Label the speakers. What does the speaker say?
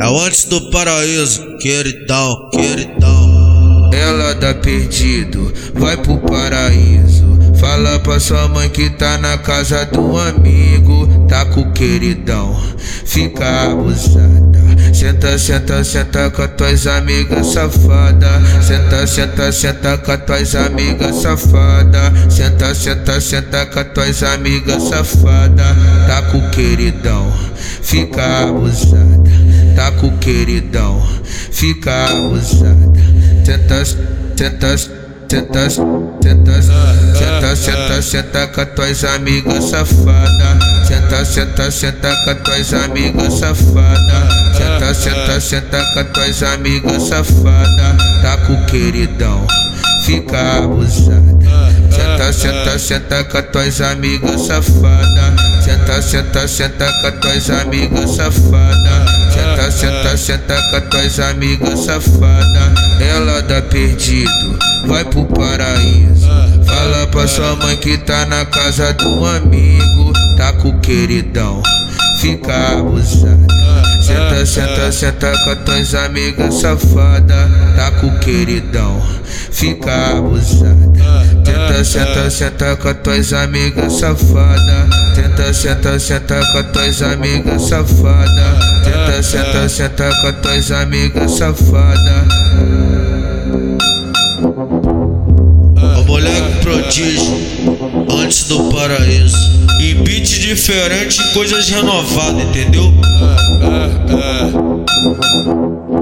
Speaker 1: É antes do paraíso, queridão, queridão.
Speaker 2: Ela dá perdido, vai pro paraíso. Fala pra sua mãe que tá na casa do amigo. Tá com o queridão, fica abusada. Senta, senta, senta com as tuas amigas safada. Senta, senta, senta com as tuas amigas safada. Senta, senta, senta com as tuas amigas safada. Tá com queridão, fica abusada. Tá com queridão, fica abusada. Senta, senta, senta, senta, senta, senta, senta com as tuas amigas safada. Senta, senta, senta com as tuas amigas safada. Senta, senta, senta com as tuas amigas safada. Tá com queridão, fica abusada. Senta, senta, senta com as tuas amigas safada. Senta, senta, senta com as tuas amigas safada. Senta, senta, senta com as tuas amigas safada. Ela dá perdido, vai pro paraíso. Fala pra sua mãe que tá na casa do amigo. Tá com o queridão, fica abusada. Senta, senta, senta com as tuas amigas safada. Tá com o queridão, fica abusada. Senta, senta, senta com as tuas amigas safada. Senta, senta, senta com as tuas amigas safada. Senta, senta, senta com as tuas amigas safada.
Speaker 1: O moleque prodígio, antes do paraíso. E beat diferente, coisas renovadas, entendeu?
Speaker 3: é, é.